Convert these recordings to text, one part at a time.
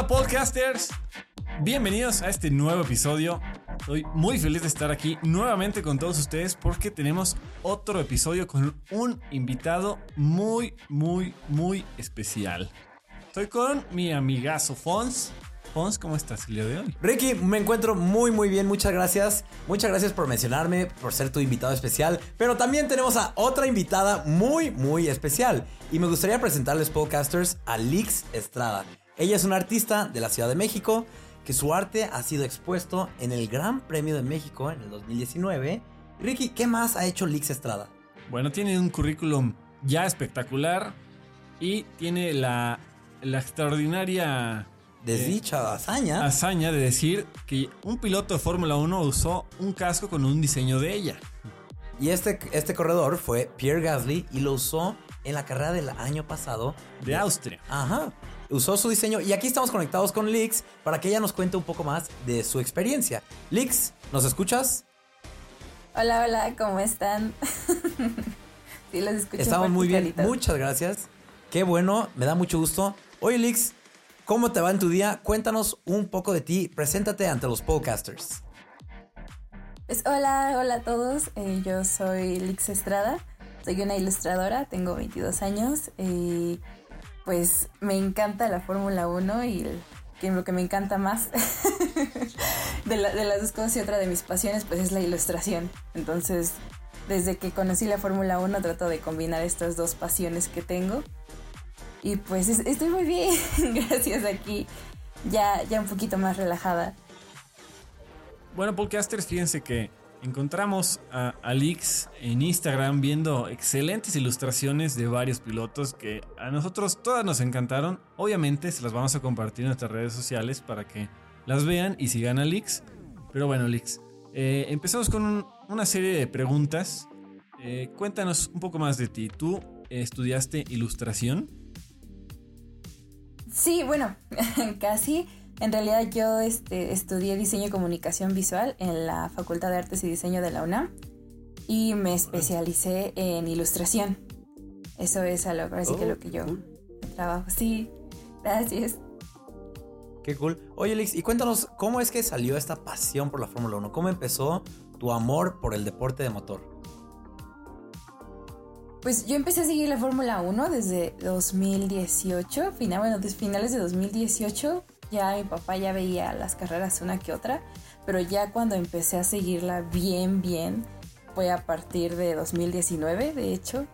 Hola, podcasters. Bienvenidos a este nuevo episodio. Estoy muy feliz de estar aquí nuevamente con todos ustedes porque tenemos otro episodio con un invitado muy, muy, muy especial. Estoy con mi amigazo Fons. Fons, ¿cómo estás el de hoy? Ricky, me encuentro muy muy bien, muchas gracias. Muchas gracias por mencionarme, por ser tu invitado especial. Pero también tenemos a otra invitada muy muy especial. Y me gustaría presentarles podcasters a Lix Estrada. Ella es una artista de la Ciudad de México, que su arte ha sido expuesto en el Gran Premio de México en el 2019. Ricky, ¿qué más ha hecho Lix Estrada? Bueno, tiene un currículum ya espectacular y tiene la, la extraordinaria Desdicha, hazaña. hazaña de decir que un piloto de Fórmula 1 usó un casco con un diseño de ella. Y este, este corredor fue Pierre Gasly y lo usó en la carrera del año pasado. De Austria. Ajá. Usó su diseño y aquí estamos conectados con Lix para que ella nos cuente un poco más de su experiencia. Lix, ¿nos escuchas? Hola, hola, ¿cómo están? sí, los escucho. Estamos muy bien, muchas gracias. Qué bueno, me da mucho gusto. Oye, Lix, ¿cómo te va en tu día? Cuéntanos un poco de ti, preséntate ante los podcasters. Pues, hola, hola a todos. eh, yo soy Lix Estrada. Soy una ilustradora, tengo 22 años. Y pues me encanta la Fórmula 1 y que lo que me encanta más de, la- de las dos cosas y otra de mis pasiones pues es la ilustración. Entonces, desde que conocí la Fórmula 1 trato de combinar estas dos pasiones que tengo. Y pues es- estoy muy bien, gracias aquí. Ya, ya un poquito más relajada. Bueno, podcasters, fíjense que encontramos a Alix en Instagram viendo excelentes ilustraciones de varios pilotos que a nosotros todas nos encantaron. Obviamente se las vamos a compartir en nuestras redes sociales para que las vean y sigan a Alix. Pero bueno, Alix, eh, empezamos con un- una serie de preguntas. Eh, cuéntanos un poco más de ti. ¿Tú estudiaste ilustración? Sí, bueno, casi. En realidad yo este, estudié diseño y comunicación visual en la Facultad de Artes y Diseño de la UNAM y me especialicé en ilustración. Eso es a lo, ahora sí que Oh, lo que yo cool. trabajo. Sí, gracias. Qué cool. Oye, Lix, y cuéntanos, ¿cómo es que salió esta pasión por la Fórmula 1? ¿Cómo empezó tu amor por el deporte de motor? Pues yo empecé a seguir la Fórmula 1 desde 2018, final, bueno, desde finales de 2018. Ya mi papá ya veía las carreras una que otra, pero ya cuando empecé a seguirla bien, bien, fue a partir de 2019, de hecho,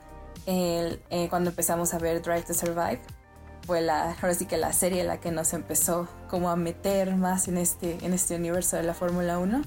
eh, cuando empezamos a ver Drive to Survive. Fue la, ahora sí que la serie la que nos empezó como a meter más en este, en este universo de la Fórmula 1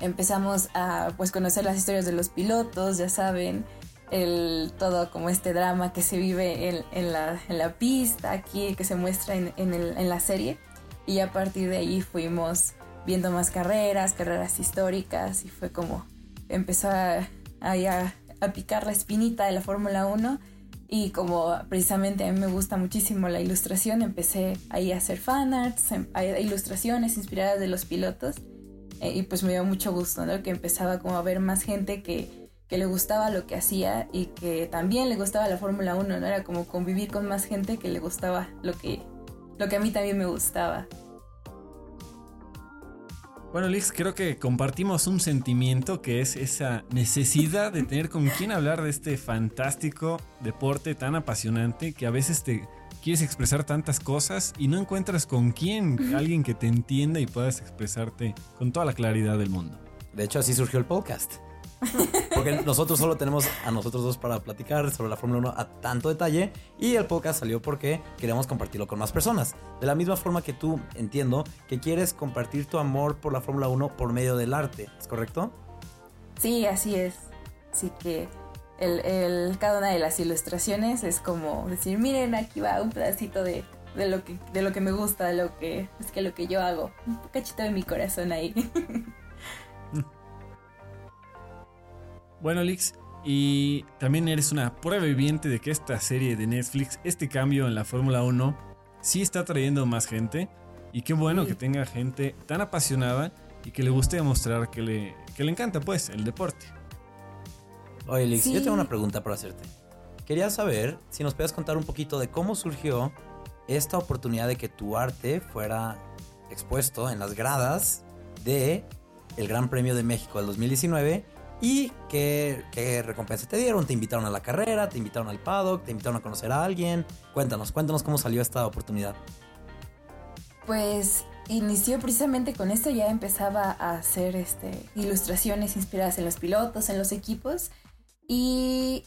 empezamos a pues conocer las historias de los pilotos, ya saben, el todo como este drama que se vive en, la, pista aquí, que se muestra en, la serie. Y a partir de ahí fuimos viendo más carreras, carreras históricas, y fue como empezó a, a, picar la espinita de la Fórmula 1. Y como precisamente a mí me gusta muchísimo la ilustración, empecé ahí a hacer fanarts, em- a ilustraciones inspiradas de los pilotos. Eh, y pues me dio mucho gusto, ¿no? Que empezaba como a ver más gente que, que le gustaba lo que hacía y que también le gustaba la Fórmula 1, ¿no? Era como convivir con más gente que le gustaba lo que, lo que a mí también me gustaba. Bueno, Lix, creo que compartimos un sentimiento que es esa necesidad de tener con quién hablar de este fantástico deporte tan apasionante que a veces te quieres expresar tantas cosas y no encuentras con quién, alguien que te entienda y puedas expresarte con toda la claridad del mundo. De hecho, así surgió el podcast. Porque nosotros solo tenemos a nosotros dos para platicar sobre la Fórmula 1 a tanto detalle y el podcast salió porque queremos compartirlo con más personas. De la misma forma que tú entiendo que quieres compartir tu amor por la Fórmula 1 por medio del arte, ¿es correcto? Sí, así es. Así que el, el- cada una de las ilustraciones es como decir, miren, aquí va un pedacito de, de lo, que, de lo que me gusta, de lo que, es que lo que yo hago. Un cachito de mi corazón ahí. Bueno, Lix, y también eres una prueba viviente de que esta serie de Netflix, este cambio en la Fórmula 1, sí está trayendo más gente. Y qué bueno Sí. que tenga gente tan apasionada y que le guste demostrar que le, que le encanta, pues, el deporte. Oye, Lix, yo tengo una pregunta para hacerte. Quería saber si nos puedes contar un poquito de cómo surgió esta oportunidad de que tu arte fuera expuesto en las gradas de el Gran Premio de México del 2019 y qué, recompensa te dieron, te invitaron a la carrera, te invitaron al paddock, te invitaron a conocer a alguien. Cuéntanos, cuéntanos cómo salió esta oportunidad. Pues inició precisamente con esto, ya empezaba a hacer este, ilustraciones inspiradas en los pilotos, en los equipos y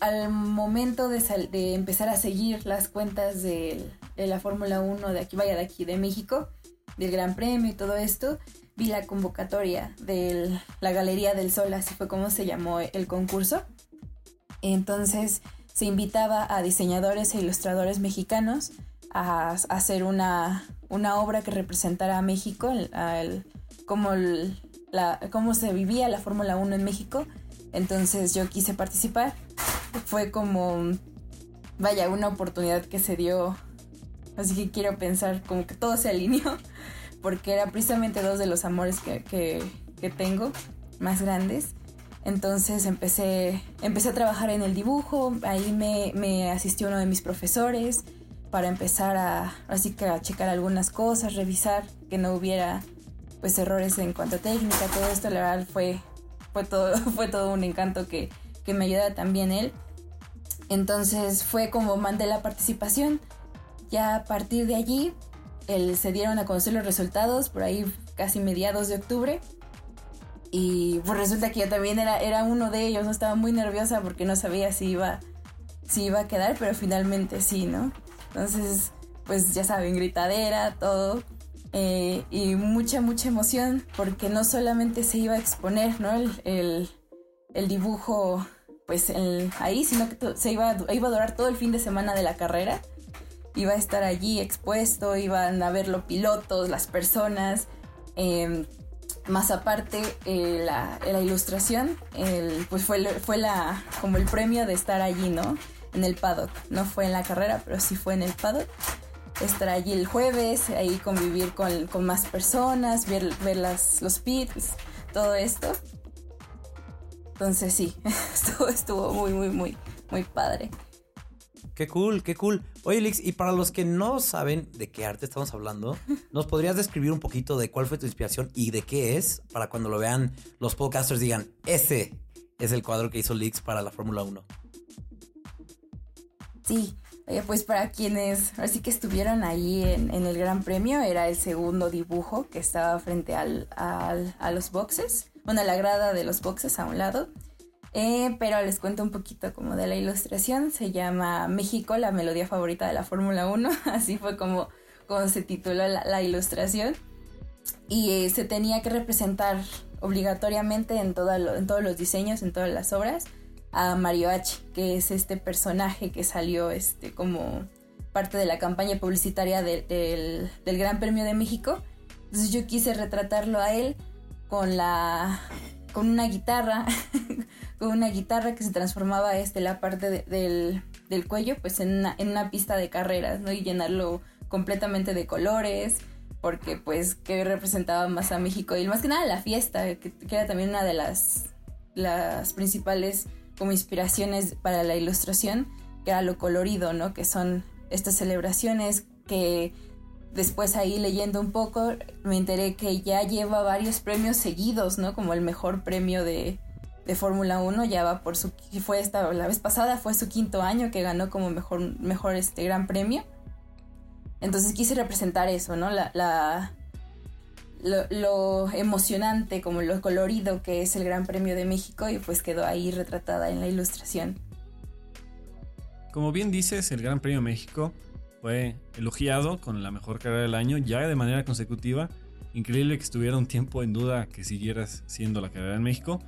al momento de, de empezar a seguir las cuentas de, de la Fórmula 1 de aquí, vaya de aquí, de México, del Gran Premio y todo esto, vi la convocatoria de la Galería del Sol, así fue como se llamó el concurso. Entonces se invitaba a diseñadores e ilustradores mexicanos a, hacer una, una, obra que representara a México, como cómo se vivía la Fórmula 1 en México. Entonces yo quise participar. Fue como, vaya, una oportunidad que se dio. Así que quiero pensar como que todo se alineó porque era precisamente dos de los amores que, que, tengo más grandes. Entonces empecé, empecé a trabajar en el dibujo, ahí me, me, asistió uno de mis profesores para empezar a, así que a checar algunas cosas, revisar que no hubiera pues errores en cuanto a técnica, todo esto la verdad fue, fue, todo, fue todo un encanto que, que me ayuda también él. Entonces fue como mandé la participación. Ya a partir de allí se dieron a conocer los resultados por ahí casi mediados de octubre. Y pues resulta que yo también era, era uno de ellos, ¿no? Estaba muy nerviosa porque no sabía si iba, si iba a quedar, pero finalmente sí, ¿no? Entonces, pues ya saben, gritadera, todo. Eh, y mucha, mucha emoción porque no solamente se iba a exponer, ¿no? El, el, dibujo, pues ahí, sino que se iba, iba a durar todo el fin de semana de la carrera iba a estar allí expuesto, iban a ver los pilotos, las personas. Em, más aparte, eh, la, ilustración, pues fue, fue la, como el premio de estar allí, ¿no? En el paddock. No fue en la carrera, pero sí fue en el paddock. Estar allí el jueves, ahí convivir con, más personas, ver, ver las, los pits, todo esto. Entonces sí, estuvo, estuvo muy, muy, muy, muy padre. Qué cool, qué cool. Oye, Lix, y para los que no saben de qué arte estamos hablando, ¿nos podrías describir un poquito de cuál fue tu inspiración y de qué es? Para cuando lo vean los podcasters digan, ese es el cuadro que hizo Lix para la Fórmula 1. Sí, pues para quienes así que estuvieron ahí en, el Gran Premio, era el segundo dibujo que estaba frente al, a los boxes, bueno, a la grada de los boxes a un lado. Eh, pero les cuento un poquito como de la ilustración. Se llama México, la melodía favorita de la Fórmula 1. Así fue como, como se tituló la, ilustración. Y eh, se tenía que representar obligatoriamente en, en todos los diseños, en todas las obras, a Mario H., que es este personaje que salió este, como parte de la campaña publicitaria del, del Gran Premio de México. Entonces yo quise retratarlo a él con la con una guitarra una guitarra que se transformaba este, la parte del, del, cuello pues en una, pista de carreras, ¿no? Y llenarlo completamente de colores, porque pues que representaba más a México y más que nada la fiesta, que, era también una de las, las principales como inspiraciones para la ilustración, que era lo colorido, ¿no? Que son estas celebraciones que después ahí leyendo un poco me enteré que ya lleva varios premios seguidos, ¿no? Como el mejor premio de, de Fórmula 1, ya va por su fue esta la vez pasada fue su quinto año que ganó como mejor mejor este gran premio. Entonces quise representar eso, ¿no? La, lo, lo, emocionante, como lo colorido que es el Gran Premio de México y pues quedó ahí retratada en la ilustración. Como bien dices, el Gran Premio de México fue elogiado con la mejor carrera del año ya de manera consecutiva. Increíble que estuviera un tiempo en duda que siguieras siendo la carrera en México.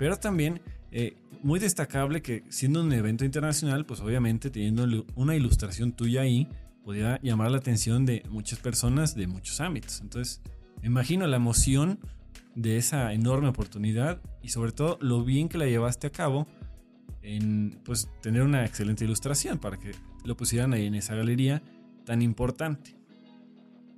Pero también eh, muy destacable que siendo un evento internacional, pues obviamente teniendo una ilustración tuya ahí, podía llamar la atención de muchas personas de muchos ámbitos. Entonces, imagino la emoción de esa enorme oportunidad y sobre todo lo bien que la llevaste a cabo en pues tener una excelente ilustración para que lo pusieran ahí en esa galería tan importante.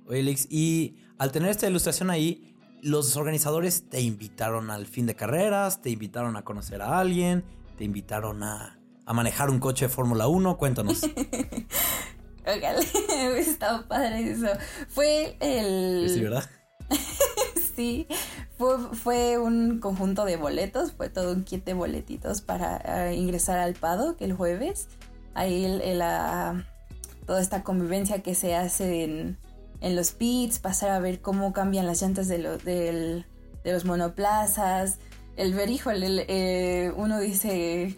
Oye, Alex, y al tener esta ilustración ahí, los organizadores te invitaron al fin de carreras, te invitaron a conocer a alguien, te invitaron a, manejar un coche de Fórmula 1. Cuéntanos. Ojalá, estado padre eso. Fue el... Sí, ¿verdad? sí, fue, fue, un conjunto de boletos, fue todo un kit de boletitos para uh, ingresar al PADO que el jueves. Ahí el, el, la, toda esta convivencia que se hace en, en, los pits, pasar a ver cómo cambian las llantas de, lo, del, de los monoplazas, el ver, híjole, el, eh, uno dice,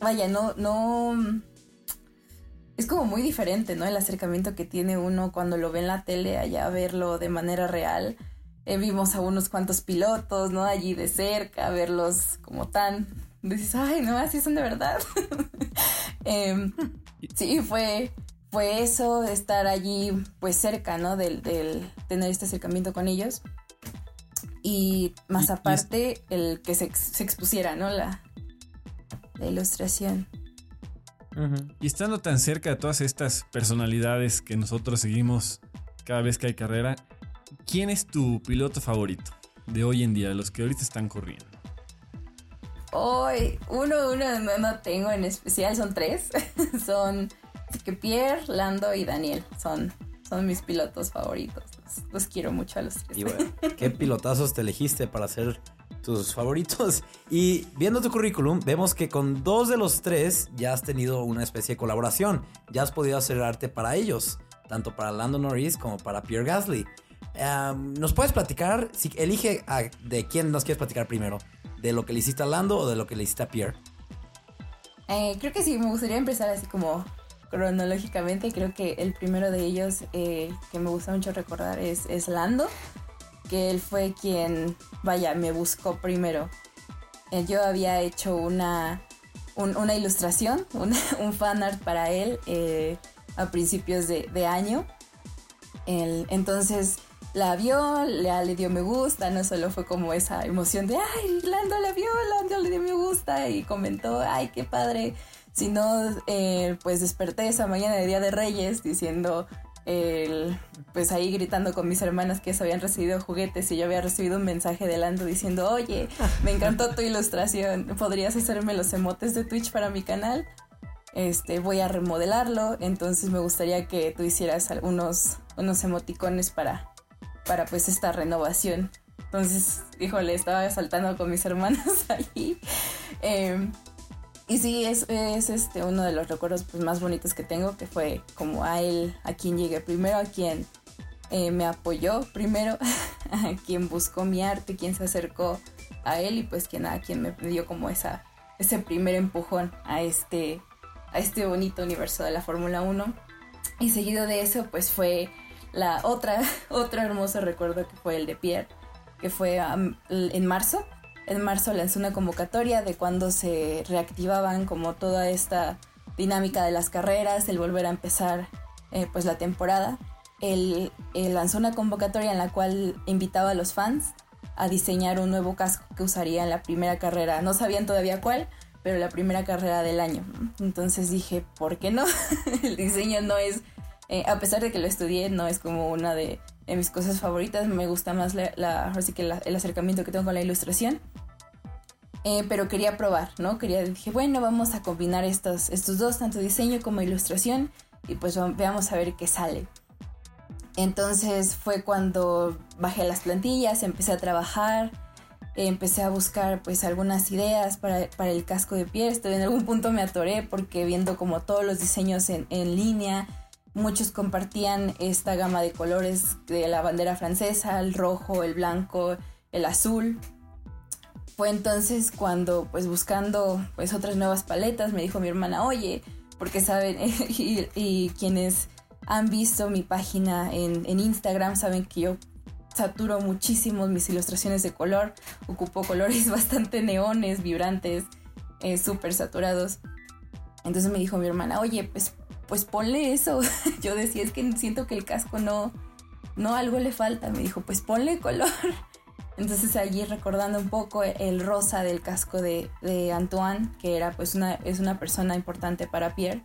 vaya, no, no, es como muy diferente, ¿no? El acercamiento que tiene uno cuando lo ve en la tele allá a verlo de manera real. Eh, vimos a unos cuantos pilotos, ¿no? Allí de cerca, verlos como tan... Dices, ay, no, así son de verdad. eh, sí, fue, fue eso, estar allí pues cerca, ¿no? Del, del tener este acercamiento con ellos. Y más y, aparte, y es... el que se, se, expusiera, ¿no? La, la ilustración. Uh -huh. Y estando tan cerca de todas estas personalidades que nosotros seguimos cada vez que hay carrera, ¿quién es tu piloto favorito de hoy en día, de los que ahorita están corriendo? Hoy, uno, uno no, no, tengo en especial, son tres. son que Pierre, Lando y Daniel. Son, son mis pilotos favoritos. Los, los quiero mucho a los tres. Y bueno, ¿qué pilotazos te elegiste para ser tus favoritos. Y viendo tu currículum, vemos que con dos de los tres ya has tenido una especie de colaboración. Ya has podido hacer arte para ellos, tanto para Lando Norris como para Pierre Gasly. Um, ¿Nos puedes platicar? Si elige a, de quién nos quieres platicar primero. ¿De lo que le hiciste a Lando o de lo que le hiciste a Pierre? Eh, creo que sí, me gustaría empezar así como cronológicamente. Creo que el primero de ellos eh, que me gusta mucho recordar es, es Lando que él fue quien, vaya, me buscó primero. Eh, yo había hecho una, un, una ilustración, un, un fan art para él eh, a principios de, año. El, entonces la vio, le, le, dio me gusta, no solo fue como esa emoción de, ay, Lando la vio, Lando le dio me gusta y comentó, ay, qué padre, sino eh, pues desperté esa mañana de Día de Reyes diciendo, pues ahí gritando con mis hermanas que se habían recibido juguetes y yo había recibido un mensaje de Lando diciendo, oye, me encantó tu ilustración, ¿podrías hacerme los emotes de Twitch para mi canal? Este, voy a remodelarlo, entonces me gustaría que tú hicieras algunos unos emoticones para, para pues esta renovación. Entonces, híjole, estaba saltando con mis hermanas ahí. Eh, y sí, es, es, este uno de los recuerdos pues, más bonitos que tengo, que fue como a él, a quien llegué primero, a quien eh, me apoyó primero, a quien buscó mi arte, quien se acercó a él y pues quien, a quien me dio como esa, ese primer empujón a este, a este bonito universo de la Fórmula 1. Y seguido de eso pues fue la otra, otro hermoso recuerdo que fue el de Pierre, que fue en marzo en marzo lanzó una convocatoria de cuando se reactivaban como toda esta dinámica de las carreras, el volver a empezar eh, pues la temporada. Él, él, lanzó una convocatoria en la cual invitaba a los fans a diseñar un nuevo casco que usaría en la primera carrera. No sabían todavía cuál, pero la primera carrera del año. Entonces dije, ¿por qué no? el diseño no es, eh, a pesar de que lo estudié, no es como una de, de mis cosas favoritas. Me gusta más la, la, así que la, el acercamiento que tengo con la ilustración. Eh, pero quería probar, ¿no? Quería, dije, bueno, vamos a combinar estos, estos dos, tanto diseño como ilustración, y pues veamos a ver qué sale. Entonces fue cuando bajé las plantillas, empecé a trabajar, empecé a buscar pues algunas ideas para, para el casco de piel. En algún punto me atoré porque viendo como todos los diseños en, en línea, muchos compartían esta gama de colores de la bandera francesa, el rojo, el blanco, el azul. Fue entonces cuando, pues buscando pues otras nuevas paletas, me dijo mi hermana, oye, porque saben, y, y, quienes han visto mi página en, en, Instagram saben que yo saturo muchísimo mis ilustraciones de color, ocupo colores bastante neones, vibrantes, eh, súper saturados. Entonces me dijo mi hermana, oye, pues, pues ponle eso. yo decía, es que siento que el casco no, no, algo le falta. Me dijo, pues ponle color. Entonces allí recordando un poco el rosa del casco de, Antoine, que era pues una, es una persona importante para Pierre,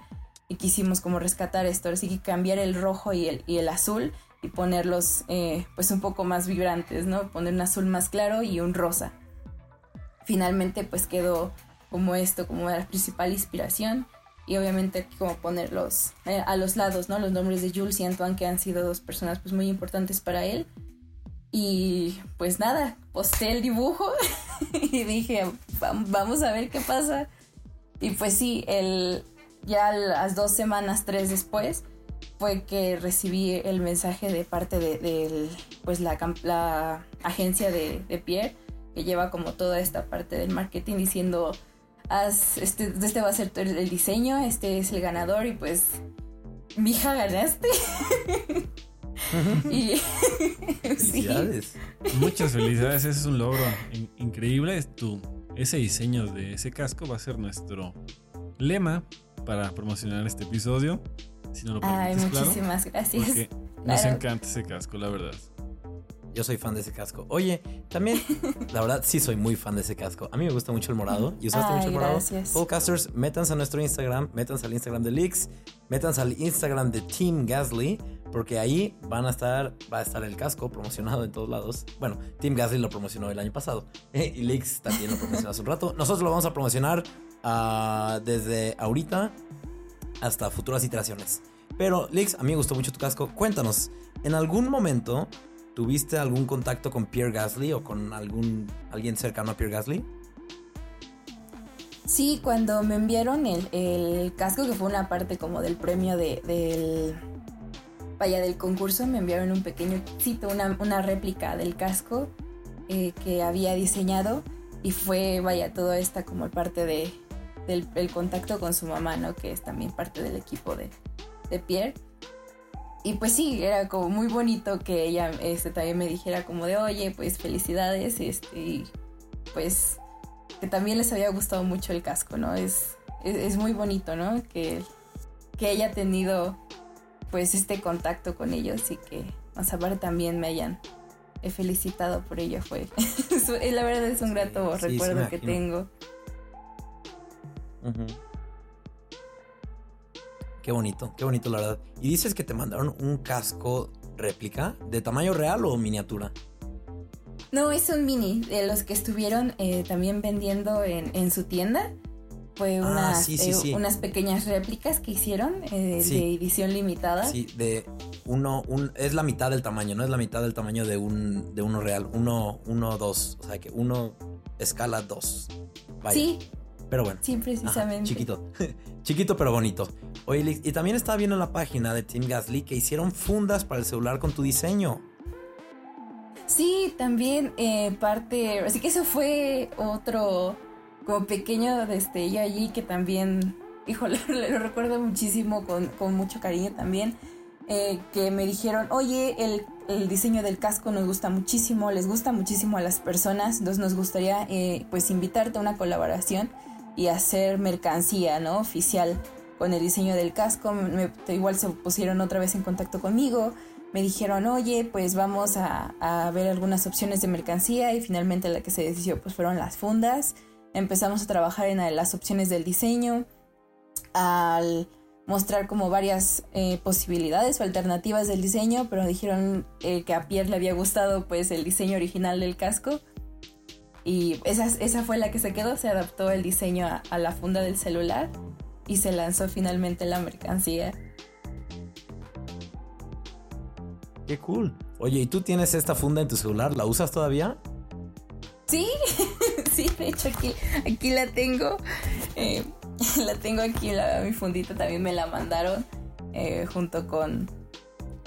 y quisimos como rescatar esto, así que cambiar el rojo y el, y el azul y ponerlos eh, pues un poco más vibrantes, ¿no? Poner un azul más claro y un rosa. Finalmente pues quedó como esto, como la principal inspiración y obviamente como ponerlos eh, a los lados, ¿no? Los nombres de Jules y Antoine que han sido dos personas pues muy importantes para él. Y pues nada, posté el dibujo y dije, vamos a ver qué pasa. Y pues sí, el, ya las dos semanas, tres después, fue que recibí el mensaje de parte de, pues la, agencia de, de Pierre, que lleva como toda esta parte del marketing diciendo este, este va a ser el, diseño, este es el ganador y pues, mija, ganaste. y, felicidades. Muchas felicidades, ese es un logro increíble. Es tu, ese diseño de ese casco va a ser nuestro lema para promocionar este episodio. Si no lo Ay, muchísimas gracias. Porque nos encanta ese casco, la verdad. Yo soy fan de ese casco. Oye, también, la verdad, sí soy muy fan de ese casco. A mí me gusta mucho el morado. ¿Y usaste mucho el morado? Gracias. Podcasters, métanse a nuestro Instagram, métanse al Instagram de Leaks, métanse al Instagram de Team Gasly, porque ahí van a estar, va a estar el casco promocionado en todos lados. Bueno, Team Gasly lo promocionó el año pasado y Leaks también lo promocionó hace un rato. Nosotros lo vamos a promocionar uh, desde ahorita hasta futuras iteraciones. Pero, Leaks, a mí me gustó mucho tu casco. Cuéntanos, ¿en algún momento ¿Tuviste algún contacto con Pierre Gasly o con algún alguien cercano a Pierre Gasly? Sí, cuando me enviaron el, casco, que fue una parte como del premio de, del, vaya, del concurso, me enviaron un pequeño sitio, una, una réplica del casco eh, que había diseñado y fue, vaya, toda esta como parte de, del contacto con su mamá, ¿no? Que es también parte del equipo de, de Pierre y pues sí, era como muy bonito que ella este, también me dijera como de, oye, pues felicidades, este, y pues que también les había gustado mucho el casco, ¿no? Es, es, muy bonito, ¿no? Que, que haya tenido pues este contacto con ellos y que más aparte también me hayan felicitado por ello fue la verdad es un grato recuerdo que tengo Qué bonito, qué bonito la verdad. Y dices que te mandaron un casco réplica de tamaño real o miniatura. No, es un mini, de los que estuvieron eh, también vendiendo en, su tienda. Fue ah, unas, eh, unas pequeñas réplicas que hicieron eh, de edición limitada. Sí, de uno, un, es la mitad del tamaño, no es la mitad del tamaño de, un, de uno real. Uno, uno, dos. O sea que uno escala dos. Sí. Pero bueno. Sí, precisamente. chiquito. chiquito pero bonito. Oye, y también estaba viendo en la página de Team Gasly que hicieron fundas para el celular con tu diseño. Sí, también eh, parte, así que eso fue otro como pequeño destello allí que también, híjole, lo recuerdo muchísimo con, mucho cariño también, eh, que me dijeron, oye, el, diseño del casco nos gusta muchísimo, les gusta muchísimo a las personas, entonces nos gustaría eh, pues invitarte a una colaboración y hacer mercancía, ¿no? Oficial con el diseño del casco. igual se pusieron otra vez en contacto conmigo. Me dijeron, oye, pues vamos a, ver algunas opciones de mercancía y finalmente la que se decidió pues fueron las fundas. Empezamos a trabajar en las opciones del diseño, al mostrar como varias eh, posibilidades o alternativas del diseño, pero dijeron eh, que a Pierre le había gustado pues el diseño original del casco y esa, esa fue la que se quedó, se adaptó el diseño a la funda del celular y se lanzó finalmente la mercancía. Qué cool. Oye, ¿y tú tienes esta funda en tu celular? ¿La usas todavía? Sí, hecho aquí, aquí la tengo. Eh, la tengo aquí, la, mi fundita también me la mandaron eh, junto con,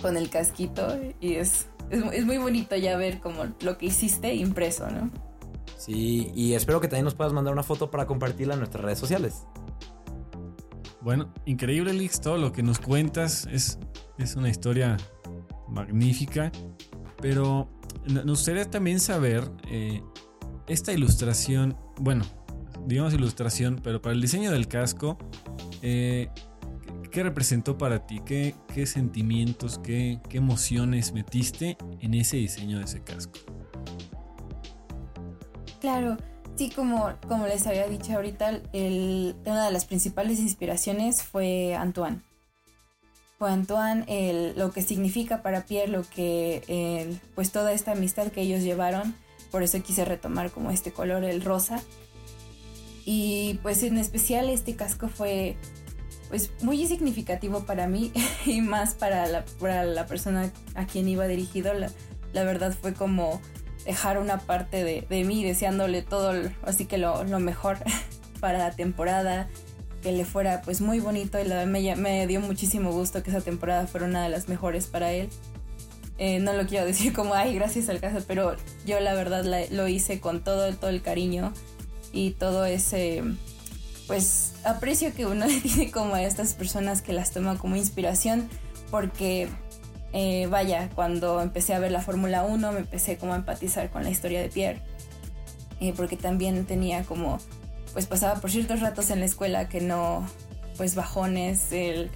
con el casquito y es, es, es, muy bonito ya ver como lo que hiciste impreso, ¿no? Sí, y espero que también nos puedas mandar una foto para compartirla en nuestras redes sociales. Bueno, increíble, Lix, todo lo que nos cuentas es, es una historia magnífica, pero nos gustaría también saber eh, esta ilustración, bueno, digamos ilustración, pero para el diseño del casco, eh, ¿qué representó para ti? ¿Qué, qué sentimientos, qué, qué emociones metiste en ese diseño de ese casco? Claro, Sí, como, como les había dicho ahorita, una de las principales inspiraciones fue Antoine. Fue Antoine el, lo que significa para Pierre, lo que, pues toda esta amistad que ellos llevaron. Por eso quise retomar como este color, el rosa. Y pues en especial este casco fue pues muy significativo para mí y más para la, para la persona a quien iba dirigido. La, verdad fue como dejar una parte de, de mí deseándole todo, así que lo, lo, mejor para la temporada, que le fuera pues muy bonito y me, me, dio muchísimo gusto que esa temporada fuera una de las mejores para él. Eh, no lo quiero decir como, ay, gracias al caso, pero yo la verdad lo hice con todo, todo el cariño y todo ese, pues, aprecio que uno tiene como a estas personas que las toma como inspiración, porque eh, vaya, cuando empecé a ver la Fórmula 1 me empecé como a empatizar con la historia de Pierre, eh, porque también tenía como, pues pasaba por ciertos ratos en la escuela que no, pues bajones, el,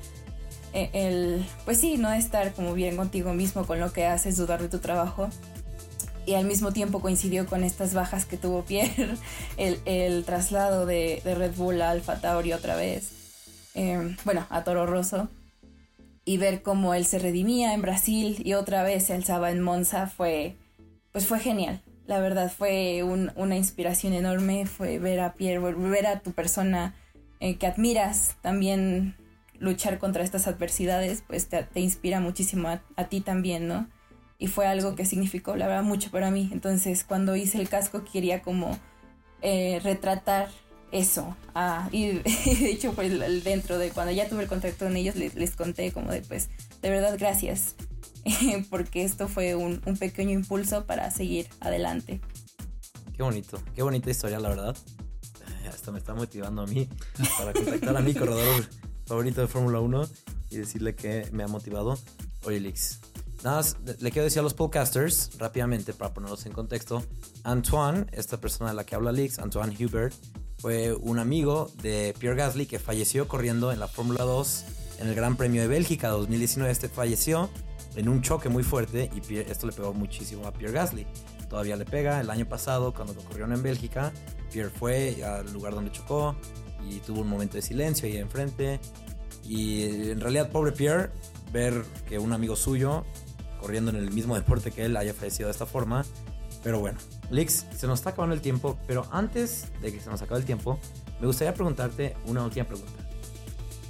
el, pues sí, no estar como bien contigo mismo con lo que haces, dudar de tu trabajo. Y al mismo tiempo coincidió con estas bajas que tuvo Pierre, el, traslado de, Red Bull a Alfa Tauri otra vez, eh, bueno, a Toro Rosso y ver cómo él se redimía en Brasil y otra vez se alzaba en Monza fue, pues fue genial. La verdad fue un, una inspiración enorme, fue ver a Pierre, ver a tu persona eh, que admiras también luchar contra estas adversidades, pues te, te inspira muchísimo a, a, ti también, ¿no? Y fue algo que significó, la verdad, mucho para mí. Entonces, cuando hice el casco quería como eh, retratar eso. Ah, y, de hecho, pues dentro de cuando ya tuve el contacto con ellos, les, les conté como de, pues, de verdad, gracias, porque esto fue un, un, pequeño impulso para seguir adelante. Qué bonito, qué bonita historia, la verdad. Hasta me está motivando a mí para contactar a mi corredor favorito de Fórmula 1 y decirle que me ha motivado. Oye, Lix, Nada más, le quiero decir a los podcasters rápidamente para ponerlos en contexto. Antoine, esta persona de la que habla Lix, Antoine Hubert, fue un amigo de Pierre Gasly que falleció corriendo en la Fórmula 2 en el Gran Premio de Bélgica 2019. Este falleció en un choque muy fuerte y Pierre, esto le pegó muchísimo a Pierre Gasly. Todavía le pega. El año pasado, cuando lo corrieron en Bélgica, Pierre fue al lugar donde chocó y tuvo un momento de silencio ahí enfrente. Y en realidad, pobre Pierre, ver que un amigo suyo, corriendo en el mismo deporte que él, haya fallecido de esta forma. Pero bueno, Lix, se nos está acabando el tiempo, pero antes de que se nos acabe el tiempo, me gustaría preguntarte una última pregunta.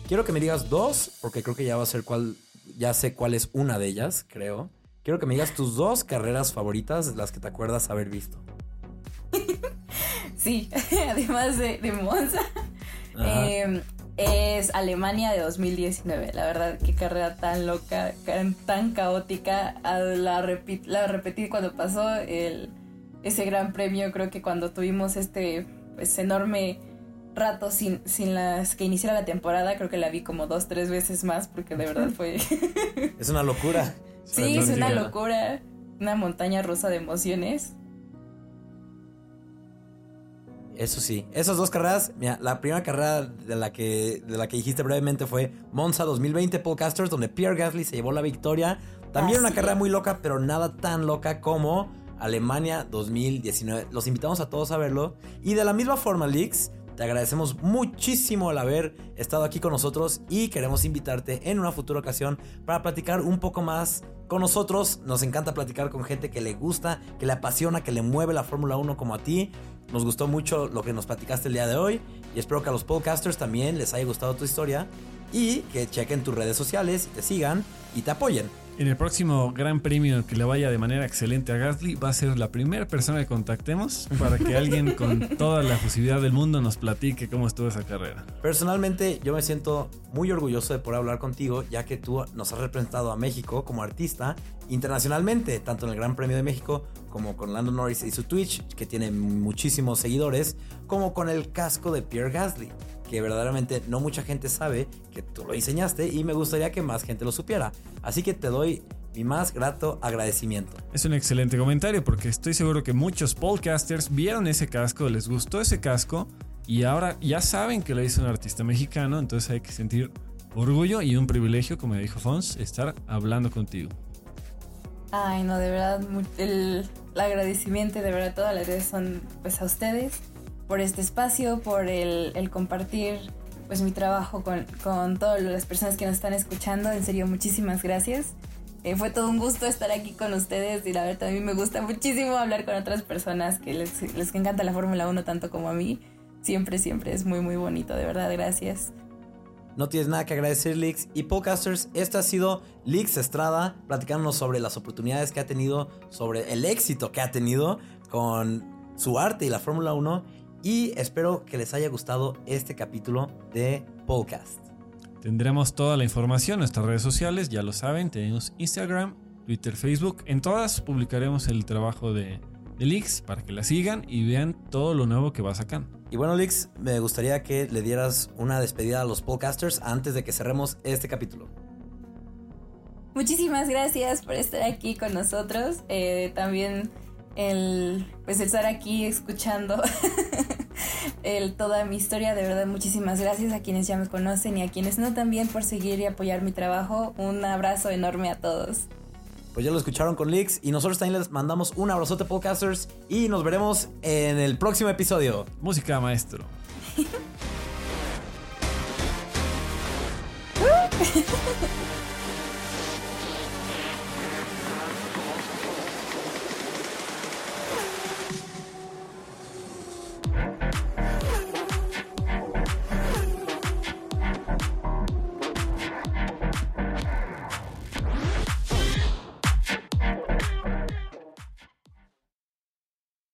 Quiero que me digas dos, porque creo que ya va a ser cuál, ya sé cuál es una de ellas, creo. Quiero que me digas tus dos carreras favoritas, las que te acuerdas haber visto. sí, además de, de Monza. Eh, es Alemania de 2019. La verdad, qué carrera tan loca, tan caótica. La, repit la repetí cuando pasó el, ese gran premio. Creo que cuando tuvimos este pues, enorme rato sin, sin las que iniciara la temporada, creo que la vi como dos, tres veces más, porque de verdad fue. es una locura. Sí, es una locura. Una montaña rusa de emociones. Eso sí, esas dos carreras, mira, la primera carrera de la que, de la que dijiste brevemente fue Monza 2020 Podcasters, donde Pierre Gasly se llevó la victoria. También una carrera muy loca, pero nada tan loca como Alemania 2019. Los invitamos a todos a verlo. Y de la misma forma, Leaks, te agradecemos muchísimo el haber estado aquí con nosotros y queremos invitarte en una futura ocasión para platicar un poco más con nosotros. Nos encanta platicar con gente que le gusta, que le apasiona, que le mueve la Fórmula 1 como a ti. Nos gustó mucho lo que nos platicaste el día de hoy y espero que a los podcasters también les haya gustado tu historia y que chequen tus redes sociales y te sigan y te apoyen. En el próximo Gran Premio que le vaya de manera excelente a Gasly, va a ser la primera persona que contactemos para que alguien con toda la fusividad del mundo nos platique cómo estuvo esa carrera. Personalmente, yo me siento muy orgulloso de poder hablar contigo, ya que tú nos has representado a México como artista internacionalmente, tanto en el Gran Premio de México como con Lando Norris y su Twitch, que tiene muchísimos seguidores, como con el casco de Pierre Gasly que verdaderamente no mucha gente sabe que tú lo diseñaste y me gustaría que más gente lo supiera. Así que te doy mi más grato agradecimiento. Es un excelente comentario porque estoy seguro que muchos podcasters vieron ese casco, les gustó ese casco y ahora ya saben que lo hizo un artista mexicano, entonces hay que sentir orgullo y un privilegio, como dijo Fons, estar hablando contigo. Ay, no, de verdad, el, el agradecimiento, de verdad, todas las veces son pues a ustedes por este espacio, por el, el compartir pues mi trabajo con, con, todas las personas que nos están escuchando. En serio, muchísimas gracias. Eh, fue todo un gusto estar aquí con ustedes y la verdad a mí me gusta muchísimo hablar con otras personas que les, les encanta la Fórmula 1 tanto como a mí. Siempre, siempre es muy, muy bonito, de verdad, gracias. No tienes nada que agradecer, Leaks. Y podcasters, esta ha sido Leaks Estrada, platicándonos sobre las oportunidades que ha tenido, sobre el éxito que ha tenido con su arte y la Fórmula 1. Y espero que les haya gustado este capítulo de podcast. Tendremos toda la información en nuestras redes sociales, ya lo saben, tenemos Instagram, Twitter, Facebook. En todas publicaremos el trabajo de, de Leaks para que la sigan y vean todo lo nuevo que va sacando. Y bueno, Lix, me gustaría que le dieras una despedida a los podcasters antes de que cerremos este capítulo. Muchísimas gracias por estar aquí con nosotros. Eh, también el pues estar aquí escuchando toda mi historia. De verdad, muchísimas gracias a quienes ya me conocen y a quienes no también por seguir y apoyar mi trabajo. Un abrazo enorme a todos. Pues ya lo escucharon con Leaks y nosotros también les mandamos un abrazote podcasters y nos veremos en el próximo episodio. Música maestro.